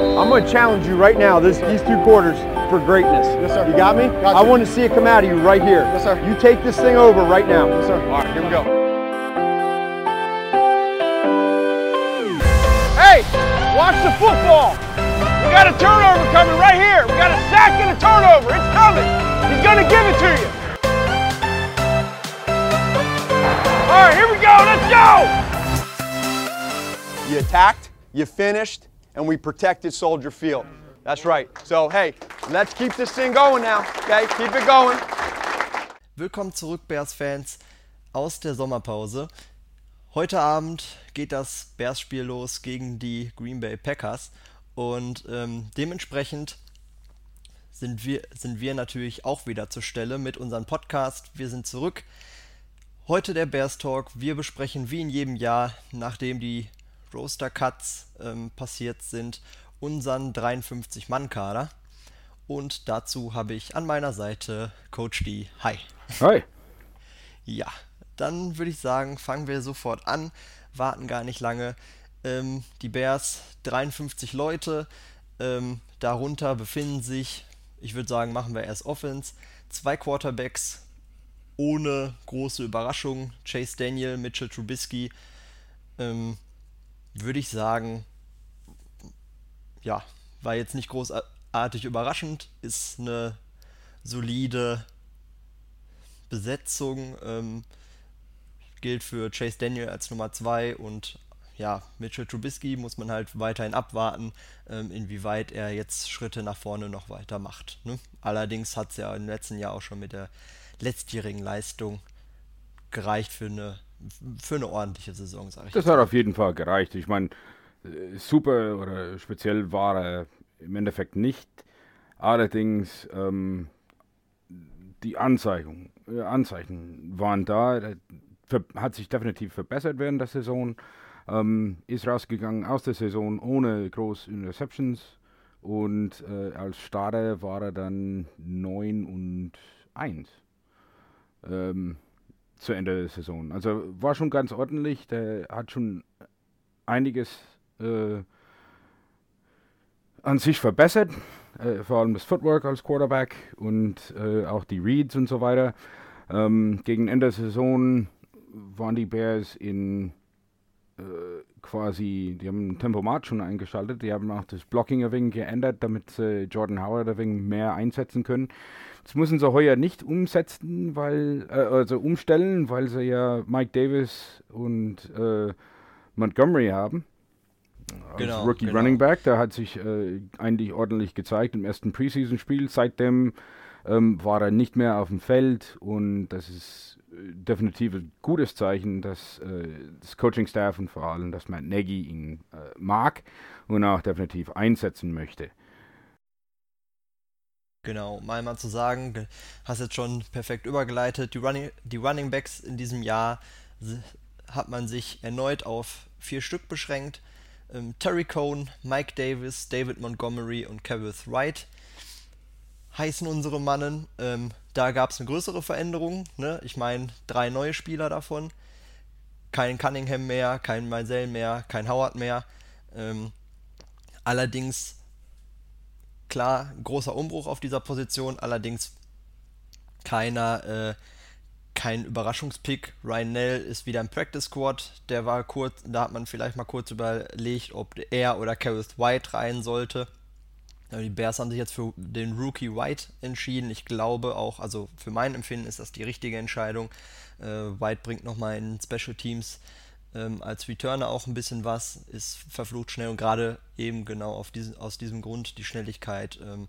I'm going to challenge you right now, this, these two quarters, for greatness. Yes, sir. You got me? Got I want to see it come out of you right here. Yes, sir. You take this thing over right now. Yes, sir. All right, here we go. Hey, watch the football. We got a turnover coming right here. We got a sack and a turnover. It's coming. He's going to give it to you. All right, here we go. Let's go. You attacked, you finished, and we protected Soldier Field. That's right. So, hey, let's keep this thing going now. Okay, keep it going. Willkommen zurück, Bears-Fans, aus der Sommerpause. Heute Abend geht das Bears-Spiel los gegen die Green Bay Packers und ähm, dementsprechend sind wir, sind wir natürlich auch wieder zur Stelle mit unserem Podcast. Wir sind zurück. Heute der Bears Talk. Wir besprechen wie in jedem Jahr, nachdem die Roaster Cuts ähm, passiert sind, unseren 53-Mann-Kader. Und dazu habe ich an meiner Seite Coach D. Hi. Hi. Ja, dann würde ich sagen, fangen wir sofort an, warten gar nicht lange. Ähm, die Bears, 53 Leute, ähm, darunter befinden sich, ich würde sagen, machen wir erst Offense, zwei Quarterbacks ohne große Überraschung, Chase Daniel, Mitchell Trubisky, ähm, würde ich sagen, ja, war jetzt nicht großartig überraschend, ist eine solide Besetzung. Ähm, gilt für Chase Daniel als Nummer 2 und ja, Mitchell Trubisky muss man halt weiterhin abwarten, ähm, inwieweit er jetzt Schritte nach vorne noch weiter macht. Ne? Allerdings hat es ja im letzten Jahr auch schon mit der letztjährigen Leistung gereicht für eine, für eine ordentliche Saison, sage ich. Das hat auf jeden Fall gereicht. Ich meine, äh, super oder speziell war er im Endeffekt nicht. Allerdings ähm, die Anzeichen, äh, Anzeichen waren da. Er ver- hat sich definitiv verbessert während der Saison. Ähm, ist rausgegangen aus der Saison ohne groß Interceptions. Und äh, als Starter war er dann 9 und 1. Ähm, zu Ende der Saison. Also war schon ganz ordentlich. Der hat schon einiges äh, an sich verbessert. Äh, vor allem das Footwork als Quarterback und äh, auch die Reads und so weiter. Ähm, gegen Ende der Saison waren die Bears in quasi, die haben ein Tempomat schon eingeschaltet. Die haben auch das Blocking ein wenig geändert, damit sie Jordan Howard ein wenig mehr einsetzen können. Das müssen sie heuer nicht umsetzen, weil, äh, also umstellen, weil sie ja Mike Davis und äh, Montgomery haben. Als Genau, Rookie genau. Running Back, der hat sich äh, eigentlich ordentlich gezeigt im ersten Preseason-Spiel. Seitdem ähm, war er nicht mehr auf dem Feld und das ist äh, definitiv ein gutes Zeichen, dass äh, das Coaching-Staff und vor allem, dass Matt Nagy ihn äh, mag und auch definitiv einsetzen möchte. Genau, um einmal zu sagen, ge- hast jetzt schon perfekt übergeleitet. Die Running, die Running Backs in diesem Jahr hat man sich erneut auf vier Stück beschränkt. Ähm, Terry Cohn, Mike Davis, David Montgomery und Kevith Wright heißen unsere Mannen. Ähm, da gab es eine größere Veränderung. Ne? Ich meine, drei neue Spieler davon. Kein Cunningham mehr, kein Meisel mehr, kein Howard mehr. Ähm, allerdings klar, großer Umbruch auf dieser Position, allerdings keiner, äh, kein Überraschungspick. Ryan Nell ist wieder im Practice Squad. Der war kurz, da hat man vielleicht mal kurz überlegt, ob er oder Kareth White rein sollte. Die Bears haben sich jetzt für den Rookie White entschieden. Ich glaube auch, also für mein Empfinden ist das die richtige Entscheidung. Äh, White bringt nochmal in Special Teams ähm, als Returner auch ein bisschen was, ist verflucht schnell und gerade eben genau diesen, aus diesem Grund die Schnelligkeit ähm,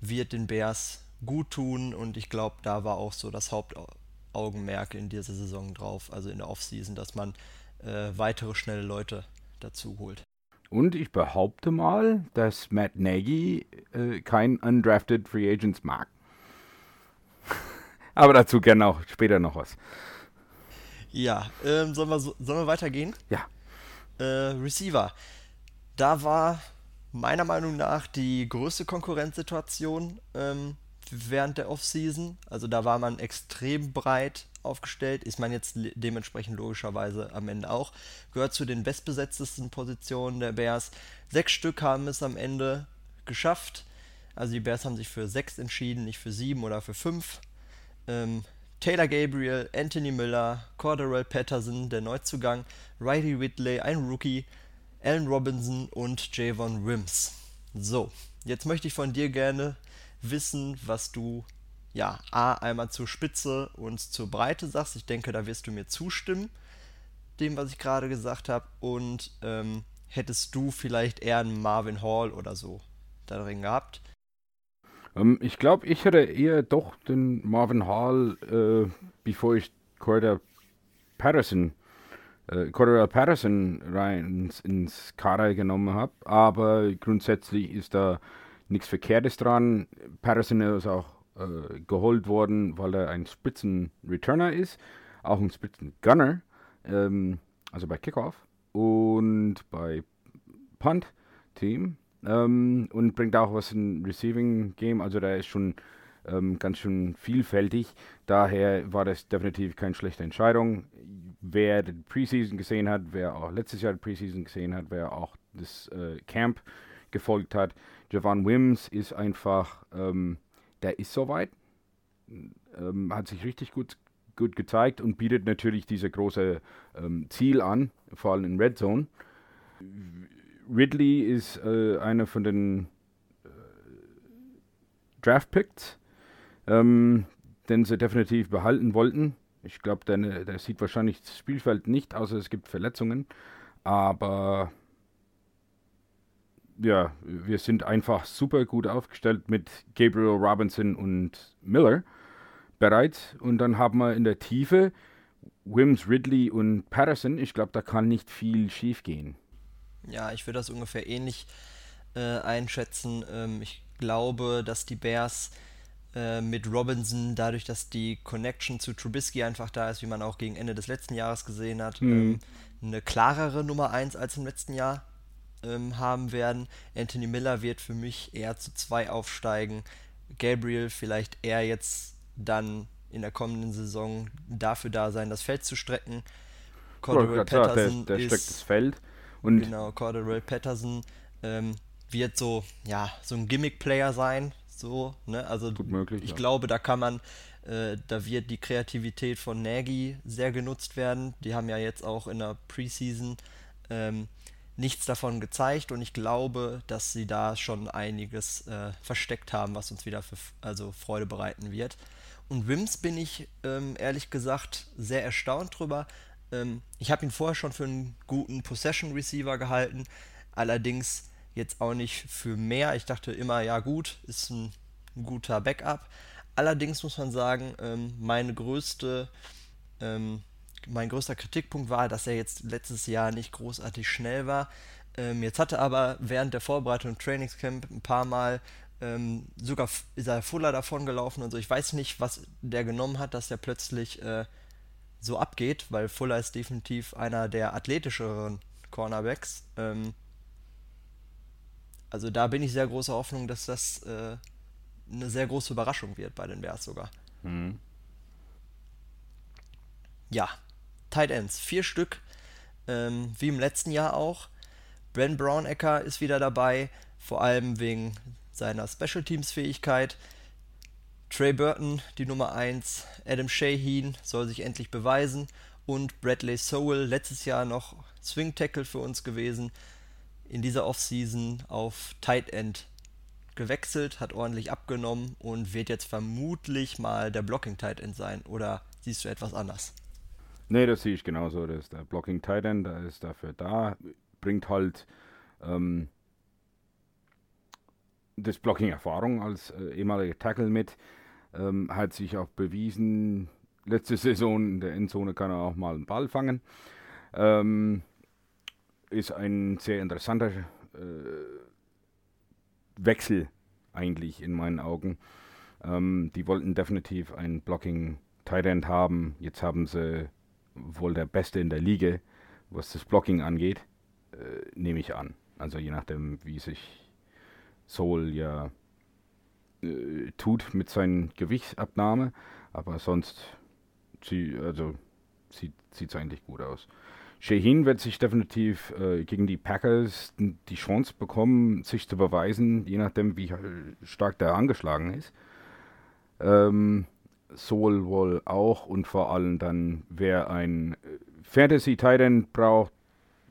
wird den Bears gut tun und ich glaube, da war auch so das Hauptaugenmerk in dieser Saison drauf, also in der Offseason, dass man äh, weitere schnelle Leute dazu holt. Und ich behaupte mal, dass Matt Nagy äh, kein undrafted Free Agents mag. Aber dazu gerne auch später noch was. Ja, ähm, sollen, wir so, sollen wir weitergehen? Ja. Äh, Receiver. Da war meiner Meinung nach die größte Konkurrenzsituation ähm, während der Offseason. Also da war man extrem breit aufgestellt. Ist man jetzt dementsprechend logischerweise am Ende auch. Gehört zu den bestbesetztesten Positionen der Bears. Sechs Stück haben es am Ende geschafft. Also die Bears haben sich für sechs entschieden, nicht für sieben oder für fünf. Ähm, Taylor Gabriel, Anthony Miller, Corderell Patterson, der Neuzugang, Riley Whitley, ein Rookie, Allen Robinson und Javon Wims. So, jetzt möchte ich von dir gerne wissen, was du ja, A, einmal zur Spitze und zur Breite sagst. Ich denke, da wirst du mir zustimmen, dem, was ich gerade gesagt habe. Und ähm, hättest du vielleicht eher einen Marvin Hall oder so darin gehabt? Ähm, ich glaube, ich hätte eher doch den Marvin Hall, äh, bevor ich Corder Patterson, äh, Cordell Patterson rein ins, ins Kader genommen habe. Aber grundsätzlich ist da nichts Verkehrtes dran. Patterson ist auch äh, geholt worden, weil er ein Spitzen-Returner ist, auch ein Spitzen-Gunner, ähm, also bei Kickoff und bei Punt-Team ähm, und bringt auch was in Receiving-Game, also der ist schon ähm, ganz schön vielfältig. Daher war das definitiv keine schlechte Entscheidung. Wer die Preseason gesehen hat, wer auch letztes Jahr die Preseason gesehen hat, wer auch das äh, Camp gefolgt hat, Javon Wims ist einfach, ähm, der ist soweit, ähm, hat sich richtig gut, gut gezeigt und bietet natürlich diese große ähm, Ziel an, vor allem in Red Zone. Ridley ist äh, einer von den äh, Draft Picks, ähm, den sie definitiv behalten wollten. Ich glaube, der, der sieht wahrscheinlich das Spielfeld nicht, außer es gibt Verletzungen. Aber ja, wir sind einfach super gut aufgestellt mit Gabriel Robinson und Miller bereits. Und dann haben wir in der Tiefe Wims, Ridley und Patterson. Ich glaube, da kann nicht viel schief gehen. Ja, ich würde das ungefähr ähnlich äh, einschätzen. Ähm, ich glaube, dass die Bears äh, mit Robinson, dadurch, dass die Connection zu Trubisky einfach da ist, wie man auch gegen Ende des letzten Jahres gesehen hat, mhm. ähm, eine klarere Nummer 1 als im letzten Jahr ähm, haben werden. Anthony Miller wird für mich eher zu zwei aufsteigen. Gabriel vielleicht eher jetzt dann in der kommenden Saison dafür da sein, das Feld zu strecken. Cordell Patterson der, der ist, streckt das Feld. Und genau, Cordell Patterson ähm, wird so, ja, so ein Gimmick-Player sein. So, ne? Also möglich, ich ja. glaube, da kann man, äh, da wird die Kreativität von Nagy sehr genutzt werden. Die haben ja jetzt auch in der Preseason ähm, nichts davon gezeigt und ich glaube, dass sie da schon einiges äh, versteckt haben, was uns wieder für also Freude bereiten wird. Und Wims bin ich ähm, ehrlich gesagt sehr erstaunt drüber. Ähm, ich habe ihn vorher schon für einen guten Possession Receiver gehalten, allerdings jetzt auch nicht für mehr. Ich dachte immer, ja gut, ist ein, ein guter Backup. Allerdings muss man sagen, ähm, meine größte ähm, mein größter Kritikpunkt war, dass er jetzt letztes Jahr nicht großartig schnell war. Ähm, jetzt hatte er aber während der Vorbereitung im Trainingscamp ein paar Mal ähm, sogar ist er Fuller davon gelaufen und so. Ich weiß nicht, was der genommen hat, dass er plötzlich äh, so abgeht, weil Fuller ist definitiv einer der athletischeren Cornerbacks. Ähm, also da bin ich sehr großer Hoffnung, dass das äh, eine sehr große Überraschung wird bei den Bears sogar. Mhm. Ja, Tight Ends, vier Stück, ähm, wie im letzten Jahr auch. Brent Brownecker ist wieder dabei, vor allem wegen seiner Special Teams Fähigkeit. Trey Burton, die Nummer 1, Adam Shaheen soll sich endlich beweisen und Bradley Sowell, letztes Jahr noch Swing Tackle für uns gewesen, in dieser Offseason auf Tight End gewechselt, hat ordentlich abgenommen und wird jetzt vermutlich mal der Blocking Tight End sein. Oder siehst du etwas anders? Nee, das sehe ich genauso. Das ist der Blocking Tight End, der ist dafür da, bringt halt ähm, das Blocking-Erfahrung als äh, ehemaliger Tackle mit, ähm, hat sich auch bewiesen. Letzte Saison in der Endzone kann er auch mal einen Ball fangen. Ähm, ist ein sehr interessanter äh, Wechsel eigentlich in meinen Augen. Ähm, die wollten definitiv ein Blocking Tight End haben. Jetzt haben sie wohl der Beste in der Liga, was das Blocking angeht, äh, nehme ich an. Also je nachdem, wie sich Soul ja äh, tut mit seinen Gewichtsabnahme, aber sonst sie, also, sieht es eigentlich gut aus. Shaheen wird sich definitiv äh, gegen die Packers die Chance bekommen, sich zu beweisen, je nachdem, wie stark der angeschlagen ist. Ähm, sowohl wohl auch und vor allem dann, wer ein Fantasy Titan braucht,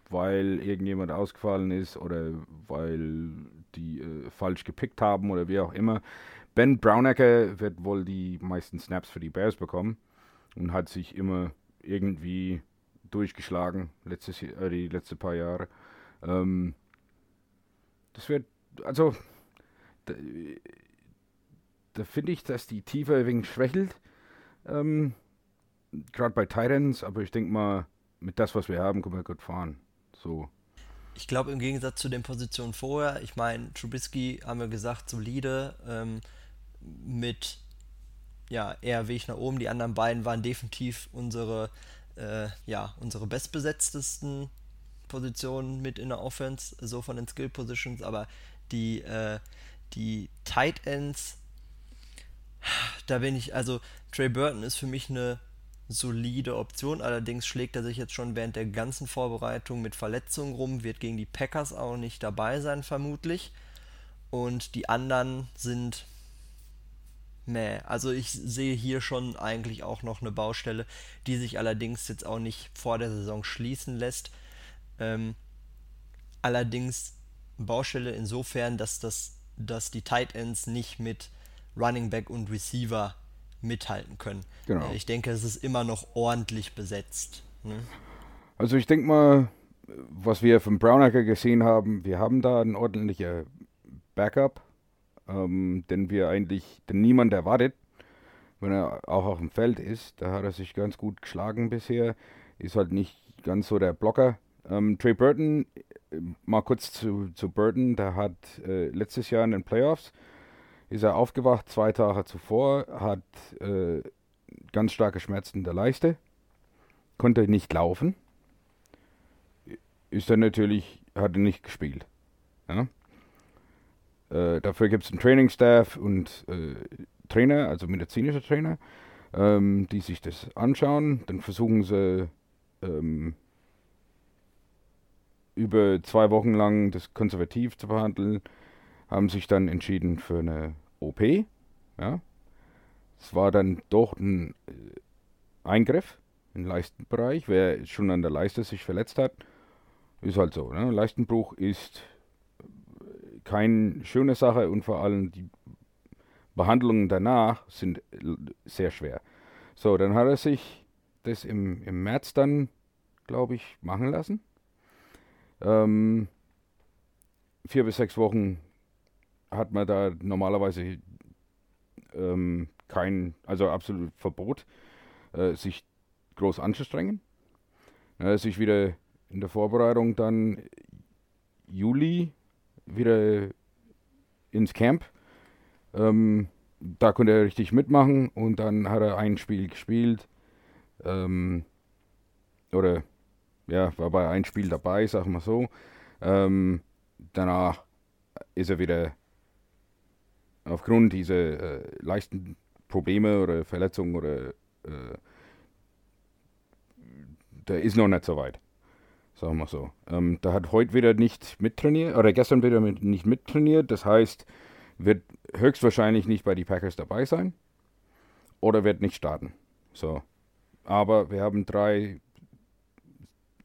weil irgendjemand ausgefallen ist oder weil die äh, falsch gepickt haben oder wie auch immer. Ben Brownacker wird wohl die meisten Snaps für die Bears bekommen und hat sich immer irgendwie durchgeschlagen, letztes, äh, die letzten paar Jahre. Ähm, das wird, also, da, finde ich, dass die Tiefe ein wenig schwächelt. Ähm, Gerade bei Titans, aber ich denke mal, mit das, was wir haben, können wir gut fahren. So. Ich glaube, im Gegensatz zu den Positionen vorher, ich meine, Trubisky haben wir gesagt, solide, ähm, mit ja, eher Weg nach oben. Die anderen beiden waren definitiv unsere äh, ja, unsere bestbesetztesten Positionen mit in der Offense, so von den Skill Positions, aber die, äh, die Tight Ends, da bin ich, also Trey Burton ist für mich eine solide Option, allerdings schlägt er sich jetzt schon während der ganzen Vorbereitung mit Verletzungen rum, wird gegen die Packers auch nicht dabei sein, vermutlich. Und die anderen sind Nee, also ich sehe hier schon eigentlich auch noch eine Baustelle, die sich allerdings jetzt auch nicht vor der Saison schließen lässt. Ähm, allerdings Baustelle insofern, dass, das, dass die Tight Ends nicht mit Running Back und Receiver mithalten können. Genau. Äh, ich denke, es ist immer noch ordentlich besetzt. Ne? Also ich denke mal, was wir von Brownacker gesehen haben, wir haben da ein ordentlicher Backup ähm, den wir eigentlich, den niemand erwartet, wenn er auch auf dem Feld ist. Da hat er sich ganz gut geschlagen bisher, ist halt nicht ganz so der Blocker. Ähm, Trey Burton, äh, mal kurz zu, zu Burton, der hat äh, letztes Jahr in den Playoffs, ist er aufgewacht, zwei Tage zuvor, hat äh, ganz starke Schmerzen in der Leiste, konnte nicht laufen, ist dann natürlich, hat er nicht gespielt. Ja? Äh, dafür gibt es einen Training-Staff und äh, Trainer, also medizinische Trainer, ähm, die sich das anschauen. Dann versuchen sie ähm, über zwei Wochen lang das konservativ zu behandeln, haben sich dann entschieden für eine OP. Ja. Es war dann doch ein äh, Eingriff im Leistenbereich. Wer schon an der Leiste sich verletzt hat, ist halt so. Ne? Leistenbruch ist keine schöne Sache und vor allem die Behandlungen danach sind sehr schwer. So, dann hat er sich das im, im März dann, glaube ich, machen lassen. Ähm, vier bis sechs Wochen hat man da normalerweise ähm, kein, also absolut Verbot, äh, sich groß anzustrengen. Dann hat sich wieder in der Vorbereitung dann Juli wieder ins Camp. Ähm, da konnte er richtig mitmachen und dann hat er ein Spiel gespielt. Ähm, oder ja, war bei einem Spiel dabei, sagen wir so. Ähm, danach ist er wieder aufgrund dieser äh, leichten Probleme oder Verletzungen oder äh, der ist noch nicht so weit. Sagen wir so. Ähm, da hat heute wieder nicht mittrainiert, oder gestern wieder mit, nicht mittrainiert. Das heißt, wird höchstwahrscheinlich nicht bei die Packers dabei sein. Oder wird nicht starten. So. Aber wir haben drei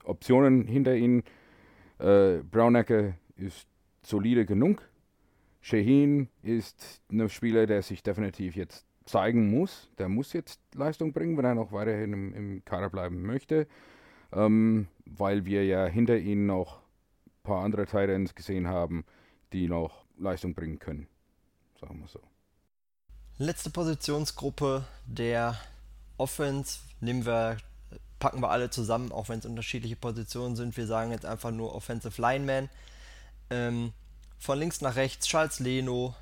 Optionen hinter ihnen. Äh, Brownecker ist solide genug. Shaheen ist ein Spieler, der sich definitiv jetzt zeigen muss. Der muss jetzt Leistung bringen, wenn er noch weiterhin im, im Kader bleiben möchte ähm, weil wir ja hinter ihnen noch ein paar andere Titans gesehen haben, die noch Leistung bringen können. Sagen wir so. Letzte Positionsgruppe der Offense nehmen wir, packen wir alle zusammen, auch wenn es unterschiedliche Positionen sind. Wir sagen jetzt einfach nur Offensive Lineman. Ähm, von links nach rechts Charles Leno,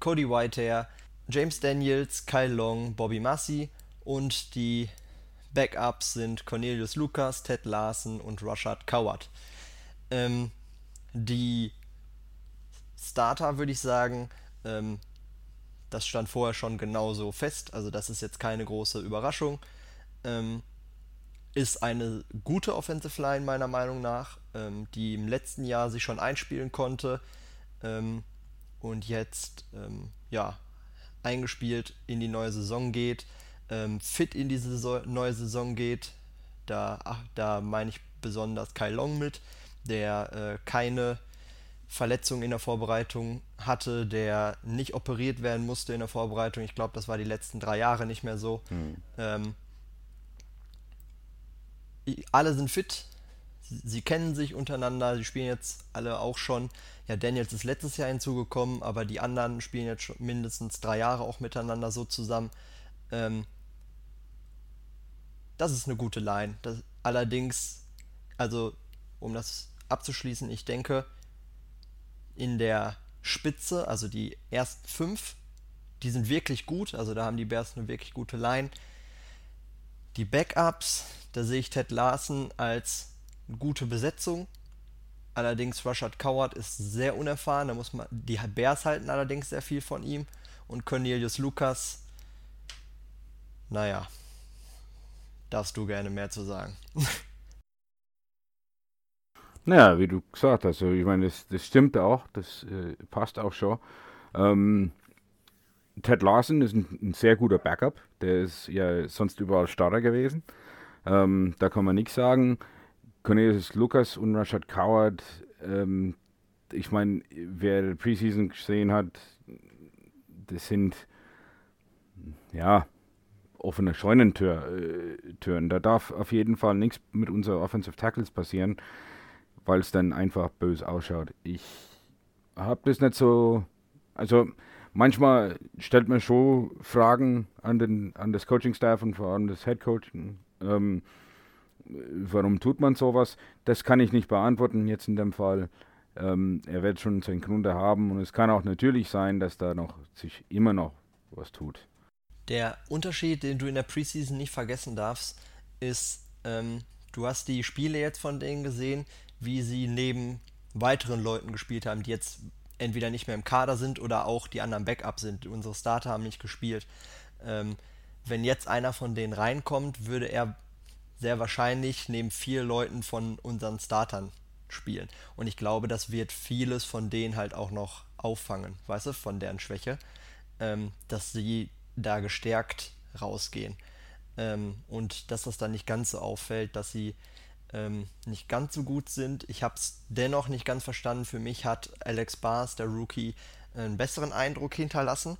Cody Whitehair, James Daniels, Kyle Long, Bobby Massey und die Backups sind Cornelius Lucas, Ted Larsen und Rashad Coward. Ähm, die Starter würde ich sagen, ähm, das stand vorher schon genauso fest, also das ist jetzt keine große Überraschung. Ähm, ist eine gute Offensive Line meiner Meinung nach, ähm, die im letzten Jahr sich schon einspielen konnte ähm, und jetzt ähm, ja, eingespielt in die neue Saison geht, ähm, fit in diese Saison, neue Saison geht. Da, ach, da meine ich besonders Kai Long mit, der äh, keine Verletzung in der Vorbereitung hatte, der nicht operiert werden musste in der Vorbereitung. Ich glaube, das war die letzten drei Jahre nicht mehr so. Mhm. Ähm, alle sind fit, sie, sie, kennen sich untereinander, sie spielen jetzt alle auch schon. Ja, Daniels ist letztes Jahr hinzugekommen, aber die anderen spielen jetzt schon mindestens drei Jahre auch miteinander so zusammen. Ähm, das ist eine gute Line. Das, allerdings, also um das abzuschließen, ich denke, in der Spitze, also die ersten fünf, die sind wirklich gut. Also da haben die Bears eine wirklich gute Line. Die Backups, da sehe ich Ted Larsen als gute Besetzung. Allerdings Rashad Coward ist sehr unerfahren. Da muss man, die Bears halten allerdings sehr viel von ihm. Und Cornelius Lucas, naja, darfst du gerne mehr zu sagen. Naja, wie du gesagt hast, also ich meine, das, das stimmt auch, das äh, passt auch schon. Ähm, Ted Larson ist ein, ein, sehr guter Backup, der ist ja sonst überall Starter gewesen. Ähm, da kann man nichts sagen. Cornelius Lucas und Rashad Coward, ähm, ich meine, wer Preseason gesehen hat, das sind ja offene Scheunentüren. Äh, da darf auf jeden Fall nichts mit unseren Offensive Tackles passieren, weil es dann einfach böse ausschaut. Ich habe das nicht so, also manchmal stellt man schon Fragen an, den, an das Coaching-Staff und vor allem das Head Coaching ähm, warum tut man sowas? Das kann ich nicht beantworten jetzt in dem Fall. Ähm, er wird schon seinen Grund haben und es kann auch natürlich sein, dass da noch sich immer noch was tut. Der Unterschied, den du in der Preseason nicht vergessen darfst, ist, ähm, du hast die Spiele jetzt von denen gesehen, wie sie neben weiteren Leuten gespielt haben, die jetzt entweder nicht mehr im Kader sind oder auch die anderen Backup sind. Unsere Starter haben nicht gespielt. Ähm, wenn jetzt einer von denen reinkommt, würde er sehr wahrscheinlich neben vier Leuten von unseren Startern spielen. Und ich glaube, das wird vieles von denen halt auch noch auffangen, weißt du, von deren Schwäche, ähm, dass sie da gestärkt rausgehen. Ähm, und dass das dann nicht ganz so auffällt, dass sie ähm, nicht ganz so gut sind. Ich habe es dennoch nicht ganz verstanden. Für mich hat Alex Bars, der Rookie, einen besseren Eindruck hinterlassen.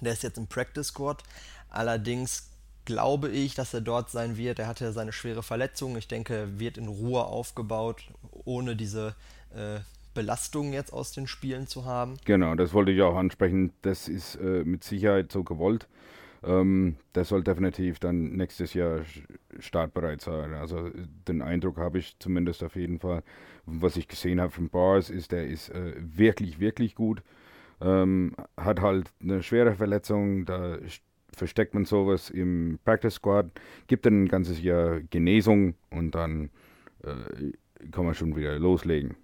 Der ist jetzt im Practice Squad. Allerdings glaube ich, dass er dort sein wird. Er hatte seine schwere Verletzung. Ich denke, er wird in Ruhe aufgebaut, ohne diese äh, Belastung jetzt aus den Spielen zu haben. Genau, das wollte ich auch ansprechen. Das ist äh, mit Sicherheit so gewollt. Ähm, der soll definitiv dann nächstes Jahr startbereit sein. Also den Eindruck habe ich zumindest auf jeden Fall. Was ich gesehen habe von Bars ist, der ist äh, wirklich, wirklich gut. Ähm, hat halt eine schwere Verletzung, da versteckt man sowas im Practice Squad, gibt dann ein ganzes Jahr Genesung und dann äh, kann man schon wieder loslegen.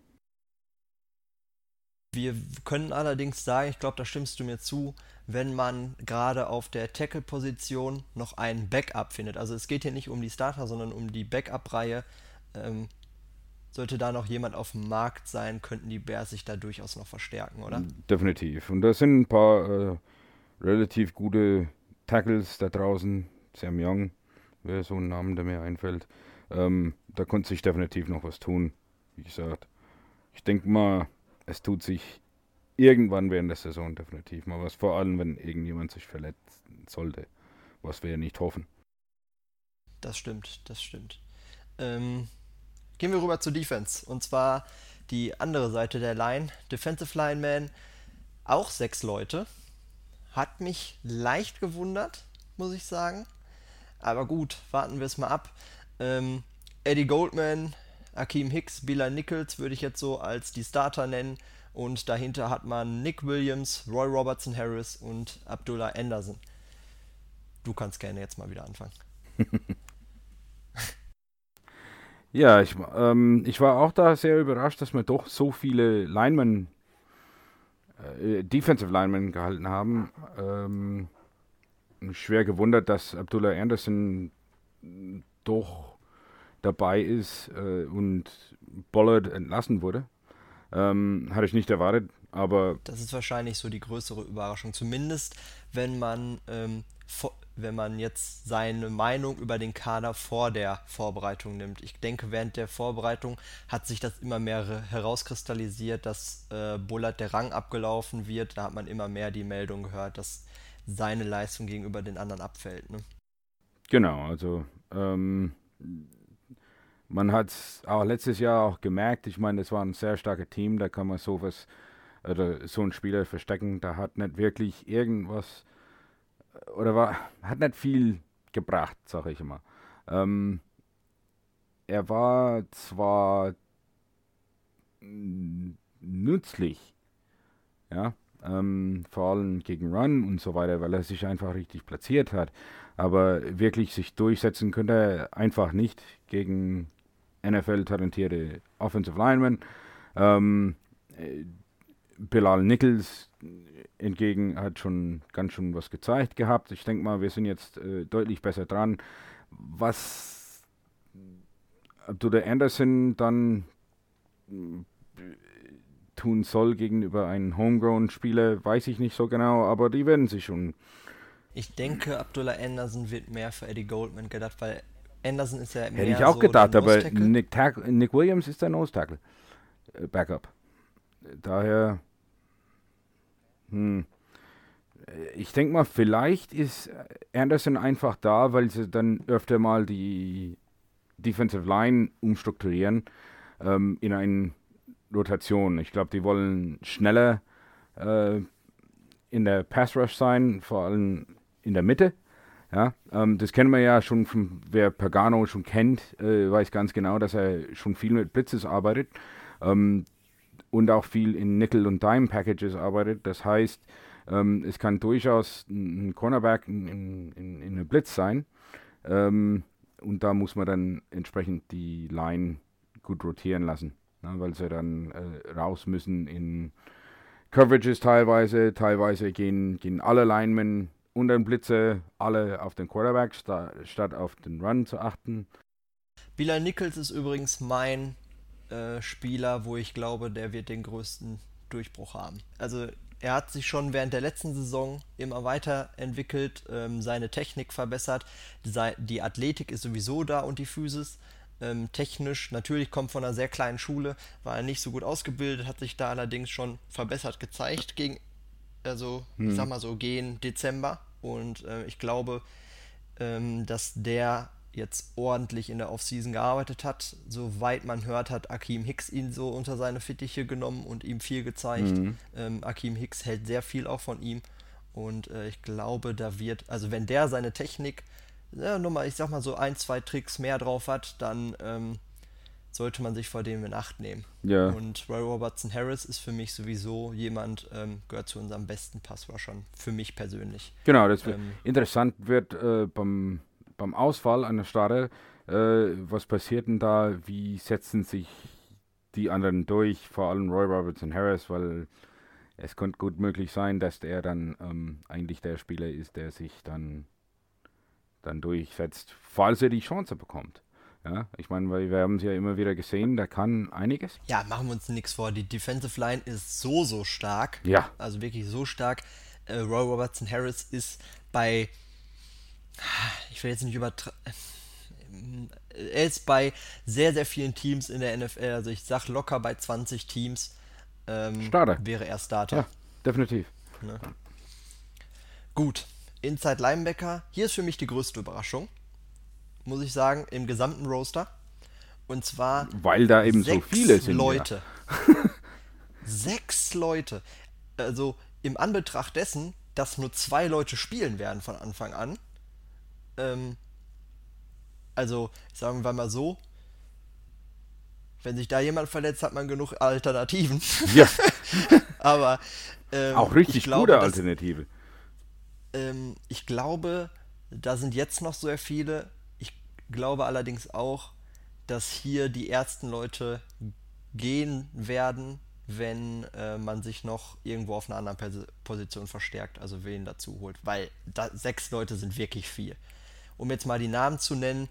Wir können allerdings sagen, ich glaube, da stimmst du mir zu, wenn man gerade auf der Tackle-Position noch einen Backup findet. Also es geht hier nicht um die Starter, sondern um die Backup-Reihe. Ähm, sollte da noch jemand auf dem Markt sein, könnten die Bears sich da durchaus noch verstärken, oder? Definitiv. Und da sind ein paar äh, relativ gute Tackles da draußen, Sam Young, wäre so ein Name, der mir einfällt. Ähm, da konnte sich definitiv noch was tun, wie gesagt. Ich denke mal, es tut sich irgendwann während der Saison definitiv mal was, vor allem wenn irgendjemand sich verletzen sollte, was wir ja nicht hoffen. Das stimmt, das stimmt. Ähm, gehen wir rüber zur Defense und zwar die andere Seite der Line. Defensive Lineman, auch sechs Leute. Hat mich leicht gewundert, muss ich sagen. Aber gut, warten wir es mal ab. Ähm, Eddie Goldman, Akeem Hicks, Bila Nichols würde ich jetzt so als die Starter nennen. Und dahinter hat man Nick Williams, Roy Robertson Harris und Abdullah Anderson. Du kannst gerne jetzt mal wieder anfangen. ja, ich, ähm, ich war auch da sehr überrascht, dass man doch so viele Linemen äh, Defensive Linemen gehalten haben. Ähm, schwer gewundert, dass Abdullah Anderson doch dabei ist äh, und Bollard entlassen wurde. Ähm, hatte ich nicht erwartet, aber. Das ist wahrscheinlich so die größere Überraschung. Zumindest, wenn man, ähm, wenn man jetzt seine Meinung über den Kader vor der Vorbereitung nimmt. Ich denke, während der Vorbereitung hat sich das immer mehr herauskristallisiert, dass äh, Bullard der Rang abgelaufen wird. Da hat man immer mehr die Meldung gehört, dass seine Leistung gegenüber den anderen abfällt. Ne? Genau, also ähm, man hat es auch letztes Jahr auch gemerkt. Ich meine, das war ein sehr starkes Team. Da kann man sowas oder so einen Spieler verstecken. Da hat nicht wirklich irgendwas oder war hat nicht viel gebracht, sage ich immer. Ähm, er war zwar nützlich, ja, ähm, vor allem gegen Run und so weiter, weil er sich einfach richtig platziert hat. Aber wirklich sich durchsetzen könnte er einfach nicht gegen NFL-talentierte Offensive Linemen. Ähm, äh, Bilal Nichols entgegen hat schon ganz schön was gezeigt gehabt. Ich denke mal, wir sind jetzt äh, deutlich besser dran. Was Abdullah Anderson dann tun soll gegenüber einem Homegrown-Spieler, weiß ich nicht so genau, aber die werden sich schon. Ich denke, Abdullah Anderson wird mehr für Eddie Goldman gedacht, weil Anderson ist ja Hätte ich auch so gedacht, aber Nick, Nick, Williams ist der Nose Tackle. Äh, Backup. Daher. Hm. Ich denke mal, vielleicht ist Anderson einfach da, weil sie dann öfter mal die Defensive Line umstrukturieren ähm, in einen Rotation. Ich glaube, die wollen schneller äh, in der Pass Rush sein, vor allem in der Mitte. Ja, ähm, das kennen wir ja schon, von, wer Pagano schon kennt, äh, weiß ganz genau, dass er schon viel mit Blitzes arbeitet ähm, und auch viel in Nickel- und Dime-Packages arbeitet. Das heißt, ähm, es kann durchaus ein Cornerback in, in, in, in einem Blitz sein. Ähm, und da muss man dann entsprechend die Line gut rotieren lassen ne, weil sie dann äh, raus müssen in Coverages teilweise. Teilweise gehen, gehen alle Linemen und den Blitze alle auf den Quarterback, sta statt auf den Run zu achten. Bilal Nichols ist übrigens mein äh, Spieler, wo ich glaube, der wird den größten Durchbruch haben. Also er hat sich schon während der letzten Saison immer weiterentwickelt, ähm, seine Technik verbessert, die Athletik ist sowieso da und die Physis ähm, technisch. Natürlich kommt von einer sehr kleinen Schule, war er nicht so gut ausgebildet, hat sich da allerdings schon verbessert gezeigt gegen, also hm. ich sag mal so, gegen Dezember. Und äh, ich glaube, ähm, dass der jetzt ordentlich in der Offseason gearbeitet hat. Soweit man hört, hat Akeem Hicks ihn so unter seine Fittiche genommen und ihm viel gezeigt. Mhm. Ähm, Akeem Hicks hält sehr viel auch von ihm. Und äh, ich glaube, da wird, also wenn der seine Technik ja, nochmal, ich sag mal so ein, zwei Tricks mehr drauf hat, dann ähm, sollte man sich vor dem in Acht nehmen. Ja. Und Roy Robertson Harris ist für mich sowieso jemand, ähm, gehört zu unserem besten Passrushern, für mich persönlich. Genau, das ähm, interessant wird äh, beim, beim Ausfall einer Starre, äh, was passiert denn da, wie setzen sich die anderen durch, vor allem Roy Robertson Harris, weil es könnte gut möglich sein, dass der dann ähm, eigentlich der Spieler ist, der sich dann dann durchsetzt, falls er die Chance bekommt. Ja, ich meine, weil wir haben es ja immer wieder gesehen, der kann einiges. Ja, machen wir uns nichts vor. Die Defensive Line ist so, so stark. Ja. Also wirklich so stark. Äh, Roy Robertson Harris ist bei, ich will jetzt nicht übertreiben, er ist bei sehr, sehr vielen Teams in der NFL. Also ich sag locker bei 20 Teams ähm, Starter. wäre er Starter. Ja, definitiv. Ne? Gut, Inside Linebacker, hier ist für mich die größte Überraschung, muss ich sagen, im gesamten Roster. Und zwar. Weil da eben so viele sind. Leute. Ja. sechs Leute. Also im Anbetracht dessen, dass nur zwei Leute spielen werden von Anfang an. Ähm, also, sagen wir mal so, wenn sich da jemand verletzt, hat man genug Alternativen. Ja. Aber ähm, auch richtig glaube, gute Alternative. Ähm, ich glaube, da sind jetzt noch sehr viele. Ich glaube allerdings auch, dass hier die ersten Leute gehen werden, wenn äh, man sich noch irgendwo auf einer anderen Pos Position verstärkt, also wen dazu holt, weil da, sechs Leute sind wirklich viel. Um jetzt mal die Namen zu nennen,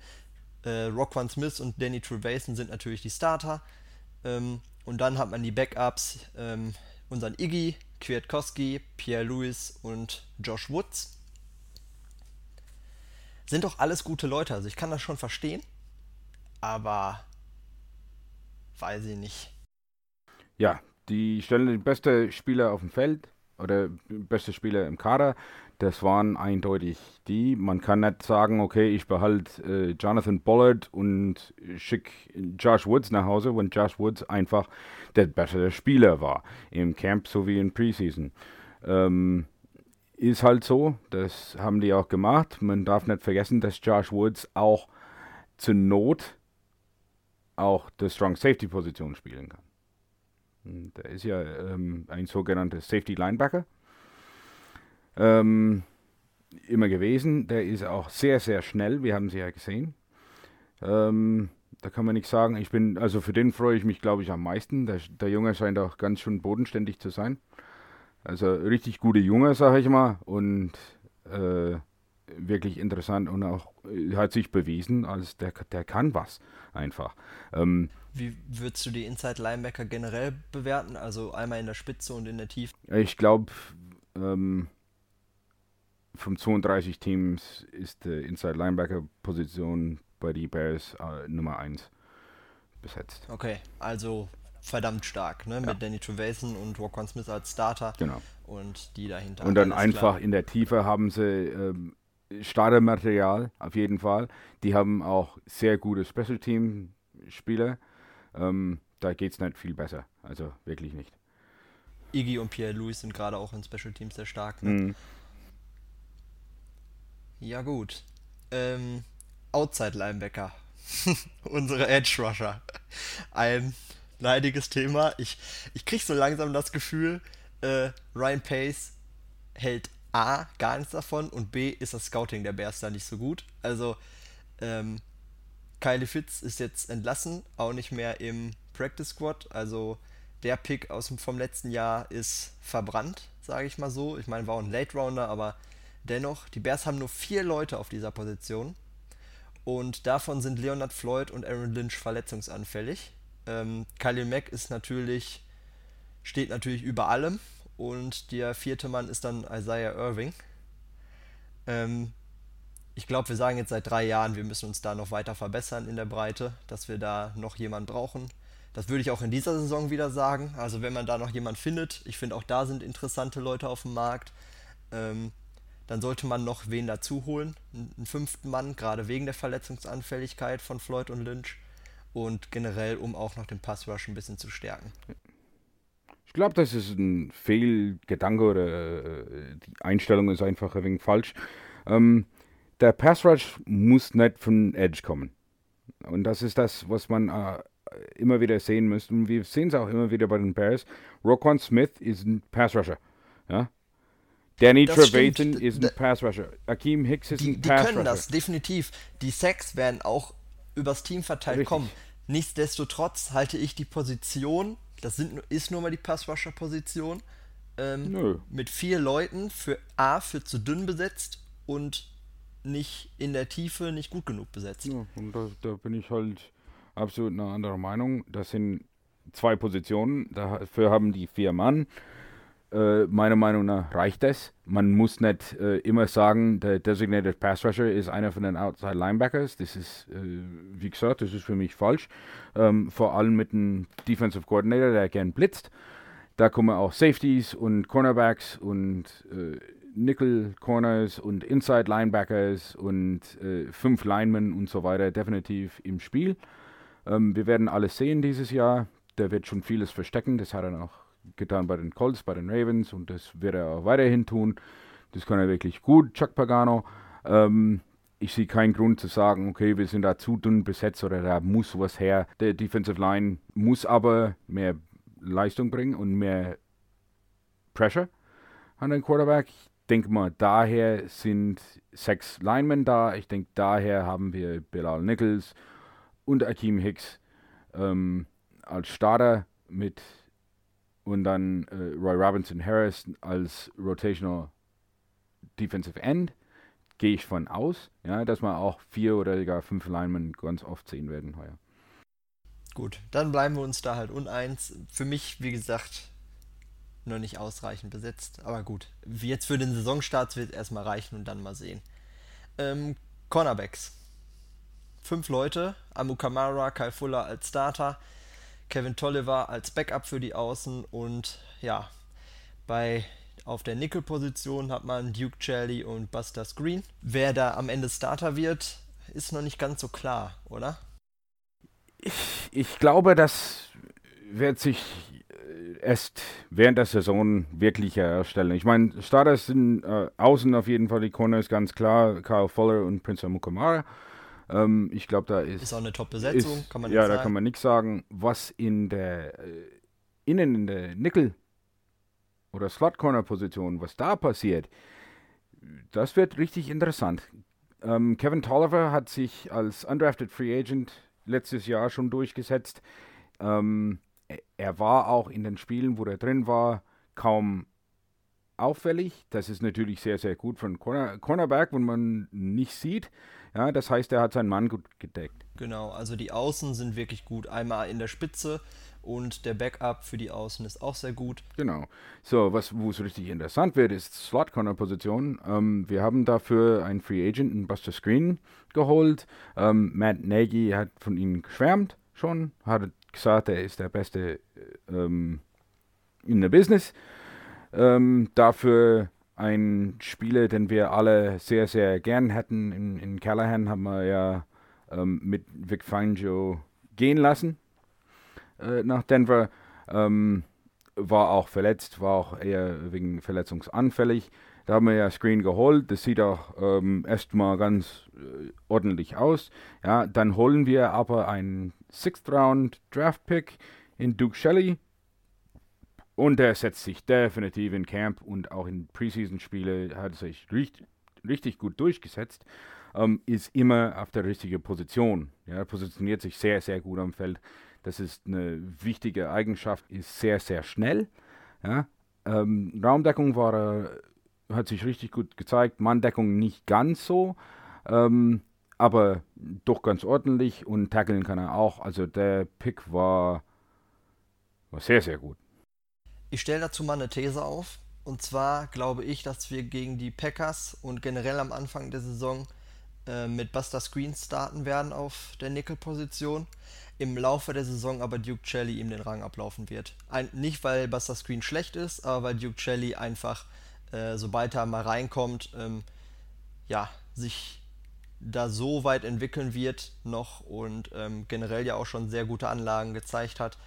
äh, Rockwan Smith und Danny Trevason sind natürlich die Starter. Ähm, und dann hat man die Backups, ähm, unseren Iggy, Kwiatkowski, Pierre Lewis und Josh Woods. Sind doch alles gute Leute, also ich kann das schon verstehen, aber weiß ich nicht. Ja, die stellen den besten Spieler auf dem Feld oder beste Spieler im Kader. Das waren eindeutig die. Man kann nicht sagen, okay, ich behalte äh, Jonathan Bollard und schicke Josh Woods nach Hause, wenn Josh Woods einfach der bessere Spieler war im Camp sowie in Preseason. Ähm, ist halt so, das haben die auch gemacht. Man darf nicht vergessen, dass Josh Woods auch zur Not auch der Strong Safety Position spielen kann. Der ist ja ähm, ein sogenannter Safety Linebacker. Ähm, immer gewesen. Der ist auch sehr, sehr schnell. Wir haben sie ja gesehen. Ähm, da kann man nichts sagen. Ich bin, also für den freue ich mich, glaube ich, am meisten. Der, der Junge scheint auch ganz schön bodenständig zu sein. Also richtig gute Junge, sage ich mal. Und äh, wirklich interessant und auch äh, hat sich bewiesen, als der, der kann was einfach. Ähm, Wie würdest du die Inside Linebacker generell bewerten? Also einmal in der Spitze und in der Tiefe? Ich glaube, ähm, von 32 Teams ist die Inside Linebacker Position bei den Bears äh, Nummer 1 besetzt. Okay, also verdammt stark, ne? Ja. Mit Danny Trevason und Roquan Smith als Starter. Genau. Und die dahinter. Und dann einfach klar. in der Tiefe haben sie ähm, Startermaterial, auf jeden Fall. Die haben auch sehr gute Special Team Spieler. Ähm, da geht es nicht viel besser. Also wirklich nicht. Iggy und Pierre Louis sind gerade auch in Special Teams sehr stark. Ne? Mhm. Ja, gut. Ähm, Outside Linebacker. Unsere Edge Rusher. Ein leidiges Thema. Ich, ich krieg so langsam das Gefühl, äh, Ryan Pace hält A, gar nichts davon und B, ist das Scouting der Bears da nicht so gut. Also, ähm, Kyle Fitz ist jetzt entlassen, auch nicht mehr im Practice Squad. Also, der Pick aus vom letzten Jahr ist verbrannt, sage ich mal so. Ich meine, war ein Late Rounder, aber dennoch, die Bears haben nur vier Leute auf dieser Position. Und davon sind Leonard Floyd und Aaron Lynch verletzungsanfällig. Ähm, Khalil Mack ist natürlich, steht natürlich über allem und der vierte Mann ist dann Isaiah Irving. Ähm, ich glaube, wir sagen jetzt seit drei Jahren, wir müssen uns da noch weiter verbessern in der Breite, dass wir da noch jemanden brauchen. Das würde ich auch in dieser Saison wieder sagen. Also wenn man da noch jemanden findet, ich finde auch da sind interessante Leute auf dem Markt, ähm, dann sollte man noch wen dazu holen, einen fünften Mann, gerade wegen der Verletzungsanfälligkeit von Floyd und Lynch und generell, um auch noch den Pass Rush ein bisschen zu stärken. Ich glaube, das ist ein Fehlgedanke oder äh, die Einstellung ist einfach ein wenig falsch. Ähm, der Pass Rush muss nicht von Edge kommen. Und das ist das, was man äh, immer wieder sehen müsste. Und wir sehen es auch immer wieder bei den Bears. Roquan Smith ist ein Pass Rusher. Ja? Danny Trevathan ist ein Pass Rusher. Akeem Hicks ist die, ein Pass Rusher. Die können das, definitiv. Die Sacks werden auch übers Team verteilt Richtig. kommen. Nichtsdestotrotz halte ich die Position das sind, ist nur mal die Passwasher-Position. Ähm, mit vier Leuten für A, für zu dünn besetzt und nicht in der Tiefe nicht gut genug besetzt. Ja, und da, da bin ich halt absolut eine andere Meinung. Das sind zwei Positionen, dafür haben die vier Mann. Äh, meiner Meinung nach reicht das. Man muss nicht äh, immer sagen, der Designated Pass Rusher ist einer von den Outside Linebackers. Das ist, äh, wie gesagt, das ist für mich falsch. Ähm, vor allem mit einem Defensive Coordinator, der gern blitzt. Da kommen auch Safeties und Cornerbacks und äh, Nickel Corners und Inside Linebackers und äh, fünf Linemen und so weiter definitiv im Spiel. Ähm, wir werden alles sehen dieses Jahr. Der wird schon vieles verstecken. Das hat er noch getan bei den Colts, bei den Ravens und das wird er auch weiterhin tun. Das kann er wirklich gut, Chuck Pagano. Ähm, ich sehe keinen Grund zu sagen, okay, wir sind da zu dünn besetzt oder da muss was her. Der Defensive Line muss aber mehr Leistung bringen und mehr Pressure an den Quarterback. Ich denke mal, daher sind sechs Linemen da. Ich denke, daher haben wir Bilal Nichols und Akeem Hicks ähm, als Starter mit und dann äh, Roy Robinson Harris als Rotational Defensive End, gehe ich von aus, ja, dass wir auch vier oder gar fünf Linemen ganz oft sehen werden heuer. Gut, dann bleiben wir uns da halt uneins. Für mich, wie gesagt, noch nicht ausreichend besetzt. Aber gut, jetzt für den Saisonstart wird es erstmal reichen und dann mal sehen. Ähm, Cornerbacks. Fünf Leute. Amu Kamara, Kai Fuller als Starter. Kevin Tolliver als Backup für die Außen. Und ja, bei auf der Nickel-Position hat man Duke Charlie und Buster Screen. Wer da am Ende Starter wird, ist noch nicht ganz so klar, oder? Ich, ich glaube, das wird sich erst während der Saison wirklich herstellen. Ich meine, Starters sind äh, außen auf jeden Fall die Corner ist ganz klar, Kyle Fuller und Prince Amukamara. Ähm, ich glaube, da ist. Ist auch eine Top-Besetzung, kann man Ja, sagen. da kann man nichts sagen. Was in der äh, innen in der Nickel oder Slot Corner Position, was da passiert, das wird richtig interessant. Ähm, Kevin Tolliver hat sich als undrafted Free Agent letztes Jahr schon durchgesetzt. Ähm, er war auch in den Spielen, wo er drin war, kaum auffällig. Das ist natürlich sehr, sehr gut von Corner, Cornerback, wenn man nicht sieht. Ja, das heißt, er hat seinen Mann gut gedeckt. Genau, also die Außen sind wirklich gut. Einmal in der Spitze und der Backup für die Außen ist auch sehr gut. Genau. So, was wo es richtig interessant wird, ist Slot Corner Position. Ähm, wir haben dafür einen Free Agent, einen Buster Screen geholt. Ähm, Matt Nagy hat von ihnen geschwärmt schon, hat gesagt, er ist der Beste ähm, in der Business. Ähm, dafür ein Spieler, den wir alle sehr, sehr gern hätten. In, in Callahan haben wir ja ähm, mit Vic Fangio gehen lassen äh, nach Denver. Ähm, war auch verletzt, war auch eher wegen verletzungsanfällig. Da haben wir ja Screen geholt. Das sieht auch ähm, erstmal ganz äh, ordentlich aus. Ja, dann holen wir aber einen Sixth Round Draft Pick in Duke Shelley. Und der setzt sich definitiv in Camp und auch in Preseason-Spiele hat sich richtig, richtig gut durchgesetzt. Ähm, ist immer auf der richtigen Position. Ja, positioniert sich sehr, sehr gut am Feld. Das ist eine wichtige Eigenschaft, ist sehr, sehr schnell. Ja. Ähm, Raumdeckung war, hat sich richtig gut gezeigt, Manndeckung nicht ganz so, ähm, aber doch ganz ordentlich und tackeln kann er auch. Also der Pick war, war sehr, sehr gut. Ich stelle dazu mal eine These auf. Und zwar glaube ich, dass wir gegen die Packers und generell am Anfang der Saison äh, mit Buster Screen starten werden auf der Nickel-Position. Im Laufe der Saison aber Duke Shelley ihm den Rang ablaufen wird. Ein, nicht, weil Buster Screen schlecht ist, aber weil Duke Shelley einfach, äh, sobald er mal reinkommt, ähm, ja, sich da so weit entwickeln wird noch und ähm, generell ja auch schon sehr gute Anlagen gezeigt hat,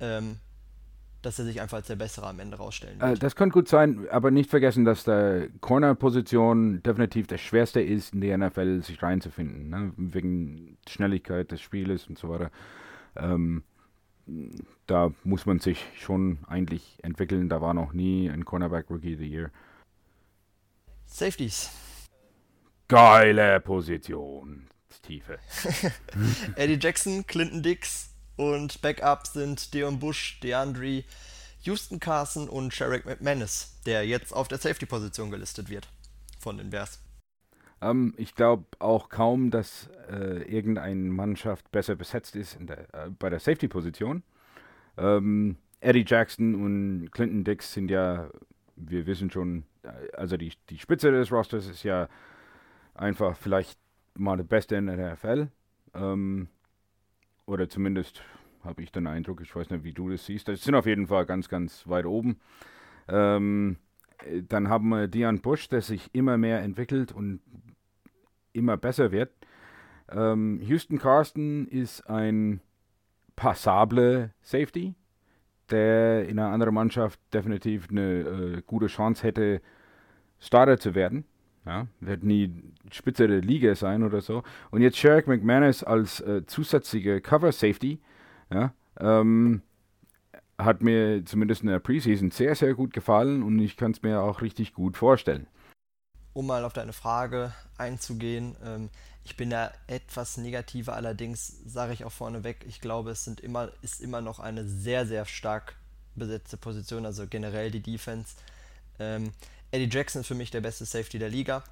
ähm, dass er sich einfach als der Bessere am Ende rausstellen Äh, wird. das könnte gut sein, aber nicht vergessen, dass der Corner-Position definitiv das Schwerste ist, in die NFL sich reinzufinden. Ne? Wegen Schnelligkeit des Spieles und so weiter. Ähm, da muss man sich schon eigentlich entwickeln. Da war noch nie ein Cornerback Rookie of the Year. Safeties. Geile Position. Tiefe. Eddie Jackson, Clinton Dix und Backup sind Deon Bush, DeAndre, Houston Carson und Sherrick McManus, der jetzt auf der Safety-Position gelistet wird von den Bears. Ähm, ich glaube auch kaum, dass äh, irgendeine Mannschaft besser besetzt ist der, äh, bei der Safety-Position. Ähm, Eddie Jackson und Clinton Dix sind ja, wir wissen schon, äh, also die, die Spitze des Rosters ist ja einfach vielleicht mal der Beste in der NFL. Ähm, oder zumindest habe ich den Eindruck, ich weiß nicht, wie du das siehst. Das sind auf jeden Fall ganz, ganz weit oben. Ähm, äh, dann haben wir Dion Bush, der sich immer mehr entwickelt und immer besser wird. Ähm, Houston Carsten ist ein passable Safety, der in einer anderen Mannschaft definitiv eine äh, gute Chance hätte, Starter zu werden. Ja, wird nie Spitze der Liga sein oder so. Und jetzt Sherrick McManus als äh, zusätzliche Cover Safety, ja, ähm, hat mir zumindest in der Preseason sehr, sehr gut gefallen und ich kann es mir auch richtig gut vorstellen. Um mal auf deine Frage einzugehen, ähm, ich bin da etwas negativer, allerdings sage ich auch vorneweg, ich glaube, es sind immer, ist immer noch eine sehr, sehr stark besetzte Position, also generell die Defense. Ähm, Eddie Jackson ist für mich der beste Safety der Liga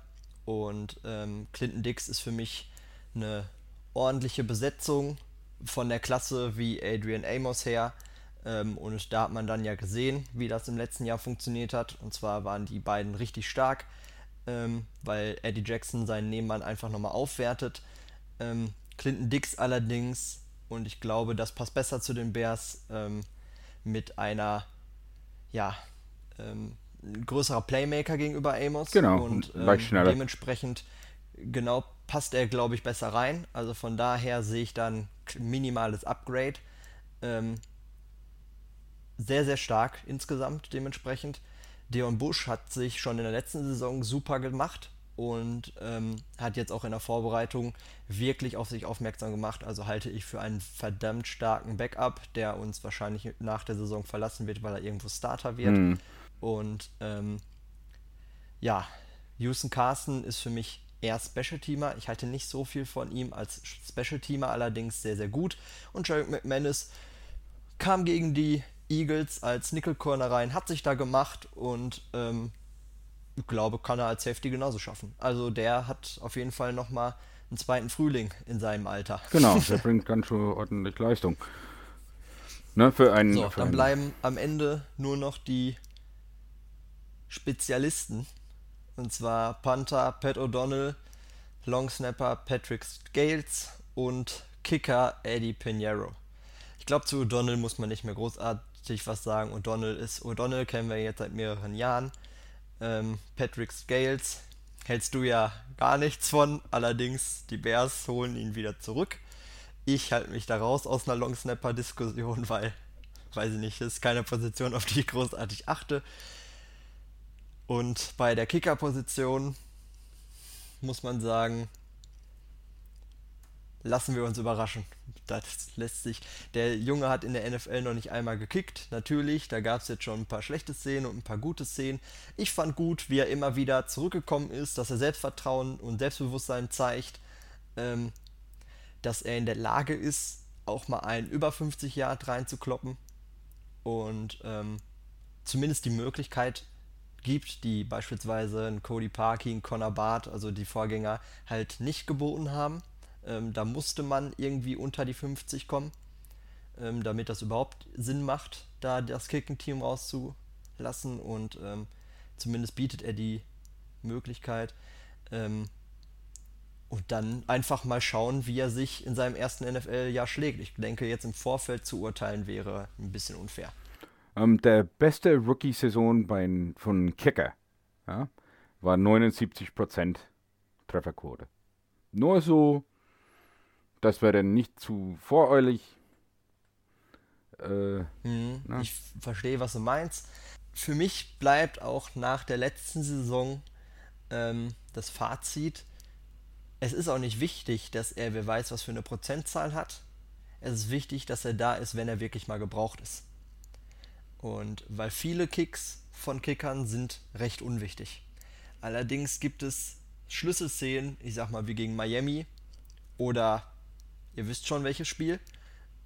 und ähm, Clinton Dix ist für mich eine ordentliche Besetzung von der Klasse wie Adrian Amos her. Ähm, und da hat man dann ja gesehen, wie das im letzten Jahr funktioniert hat. Und zwar waren die beiden richtig stark, ähm, weil Eddie Jackson seinen Nebenmann einfach nochmal aufwertet. Ähm, Clinton Dix allerdings, und ich glaube, das passt besser zu den Bears, ähm, mit einer, ja, ähm, größerer Playmaker gegenüber Amos. Genau, und ähm, dementsprechend genau passt er, glaube ich, besser rein. Also von daher sehe ich dann minimales Upgrade. Ähm, sehr, sehr stark insgesamt dementsprechend. Deon Bush hat sich schon in der letzten Saison super gemacht und ähm, hat jetzt auch in der Vorbereitung wirklich auf sich aufmerksam gemacht. Also halte ich für einen verdammt starken Backup, der uns wahrscheinlich nach der Saison verlassen wird, weil er irgendwo Starter wird. Mhm. Und ähm, ja, Houston Carson ist für mich eher Special-Teamer. Ich halte nicht so viel von ihm als Special-Teamer, allerdings sehr, sehr gut. Und Jarek McManus kam gegen die Eagles als Nickel-Corner rein, hat sich da gemacht und ähm, ich glaube, kann er als Safety genauso schaffen. Also der hat auf jeden Fall nochmal einen zweiten Frühling in seinem Alter. Genau, der bringt ganz schön ordentlich Leistung. Ne, für einen, so, für dann einen- bleiben am Ende nur noch die Spezialisten. Und zwar Panther Pat O'Donnell, Longsnapper Patrick Scales und Kicker Eddie Pinheiro. Ich glaube, zu O'Donnell muss man nicht mehr großartig was sagen. O'Donnell ist O'Donnell, kennen wir jetzt seit mehreren Jahren. Ähm, Patrick Scales hältst du ja gar nichts von, allerdings die Bears holen ihn wieder zurück. Ich halte mich da raus aus einer Longsnapper-Diskussion, weil, weiß ich nicht, ist keine Position, auf die ich großartig achte. Und bei der Kicker-Position muss man sagen, lassen wir uns überraschen. Das lässt sich. Der Junge hat in der NFL noch nicht einmal gekickt. Natürlich, da gab es jetzt schon ein paar schlechte Szenen und ein paar gute Szenen. Ich fand gut, wie er immer wieder zurückgekommen ist, dass er Selbstvertrauen und Selbstbewusstsein zeigt, ähm, dass er in der Lage ist, auch mal einen über 50 Yard reinzukloppen und ähm, zumindest die Möglichkeit gibt, die beispielsweise ein Cody Parkey, Connor Barth, also die Vorgänger, halt nicht geboten haben. Ähm, da musste man irgendwie unter die 50 kommen, ähm, damit das überhaupt Sinn macht, da das Kicking-Team rauszulassen. Und ähm, zumindest bietet er die Möglichkeit. Ähm, und dann einfach mal schauen, wie er sich in seinem ersten NFL-Jahr schlägt. Ich denke, jetzt im Vorfeld zu urteilen wäre ein bisschen unfair. Ähm, der beste Rookie-Saison von Kicker ja, war 79% Trefferquote. Nur so, dass wir dann nicht zu voreilig. Äh, Mhm. Ich verstehe, was du meinst. Für mich bleibt auch nach der letzten Saison ähm, das Fazit, es ist auch nicht wichtig, dass er, wer weiß, was für eine Prozentzahl hat. Es ist wichtig, dass er da ist, wenn er wirklich mal gebraucht ist. Und weil viele Kicks von Kickern sind recht unwichtig. Allerdings gibt es Schlüsselszenen, ich sag mal wie gegen Miami oder ihr wisst schon welches Spiel,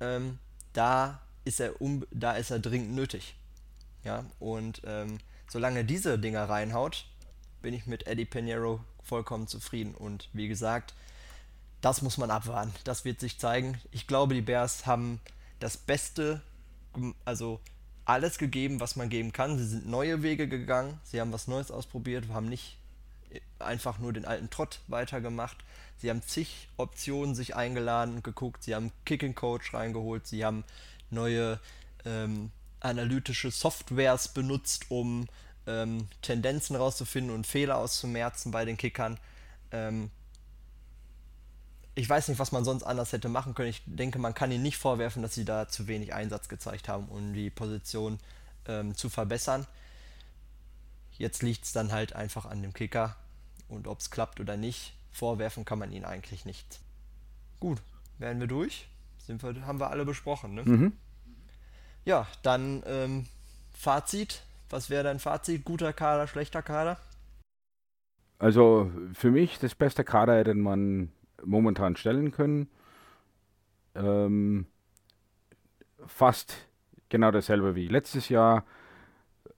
ähm, da ist er um, da ist er dringend nötig. Ja, und ähm, solange diese Dinger reinhaut, bin ich mit Eddie Pinheiro vollkommen zufrieden. Und wie gesagt, das muss man abwarten. Das wird sich zeigen. Ich glaube, die Bears haben das Beste, also alles gegeben, was man geben kann. Sie sind neue Wege gegangen. Sie haben was Neues ausprobiert, haben nicht einfach nur den alten Trott weitergemacht. Sie haben zig Optionen sich eingeladen und geguckt. Sie haben Kicking Coach reingeholt. Sie haben neue ähm, analytische Softwares benutzt, um ähm, Tendenzen rauszufinden und Fehler auszumerzen bei den Kickern. Ähm, ich weiß nicht, was man sonst anders hätte machen können. Ich denke, man kann ihnen nicht vorwerfen, dass sie da zu wenig Einsatz gezeigt haben, um die Position ähm, zu verbessern. Jetzt liegt es dann halt einfach an dem Kicker und ob es klappt oder nicht, vorwerfen kann man ihnen eigentlich nicht. Gut, wären wir durch. Sind wir, haben wir alle besprochen, ne? mhm. Ja, dann ähm, Fazit. Was wäre dein Fazit? Guter Kader, schlechter Kader? Also für mich das beste Kader, den man momentan stellen können. Ähm, fast genau dasselbe wie letztes Jahr.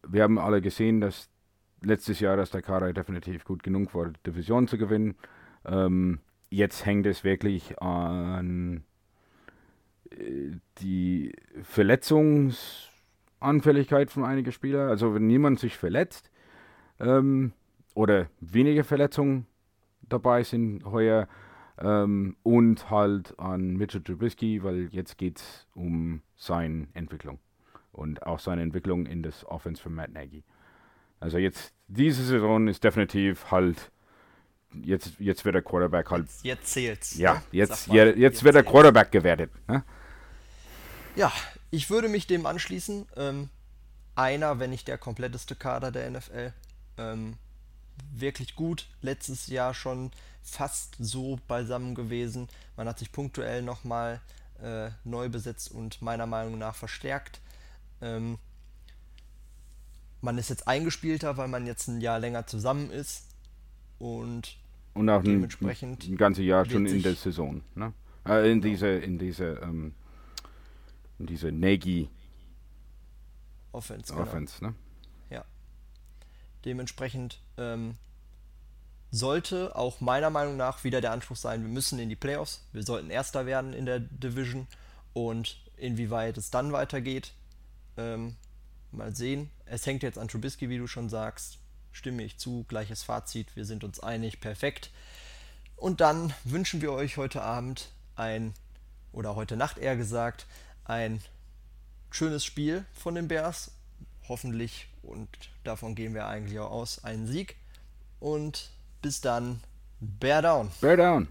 Wir haben alle gesehen, dass letztes Jahr, dass der Kader definitiv gut genug war, die Division zu gewinnen. Ähm, jetzt hängt es wirklich an äh, die Verletzungsanfälligkeit von einigen Spielern. Also wenn niemand sich verletzt ähm, oder wenige Verletzungen dabei sind heuer ähm, und halt an Mitchell Trubisky, weil jetzt geht es um seine Entwicklung und auch seine Entwicklung in das Offense von Matt Nagy. Also jetzt, diese Saison ist definitiv halt, jetzt, jetzt wird der Quarterback halt. Jetzt, jetzt zählt's. Ja, ne? jetzt, mal, jetzt, jetzt wird der. Quarterback gewertet. Ne? Ja, ich würde mich dem anschließen. Ähm, einer, wenn nicht der kompletteste Kader der NFL. Ähm, wirklich gut. Letztes Jahr schon fast so beisammen gewesen. Man hat sich punktuell nochmal äh, neu besetzt und meiner Meinung nach verstärkt. Ähm, man ist jetzt eingespielter, weil man jetzt ein Jahr länger zusammen ist. Und Und auch ein, Dementsprechend ein ganzes Jahr schon in der Saison. Ne? Äh, in diese, in diese, ähm, in diese Nagy Offense. genau. Offense. Ne? Dementsprechend ähm, sollte auch meiner Meinung nach wieder der Anspruch sein, wir müssen in die Playoffs, wir sollten Erster werden in der Division und inwieweit es dann weitergeht, ähm, mal sehen. Es hängt jetzt an Trubisky, wie du schon sagst, stimme ich zu, gleiches Fazit, wir sind uns einig, perfekt. Und dann wünschen wir euch heute Abend ein, oder heute Nacht eher gesagt, ein schönes Spiel von den Bears. Hoffentlich, und davon gehen wir eigentlich auch aus, einen Sieg. Und bis dann, Bear down. Bear down.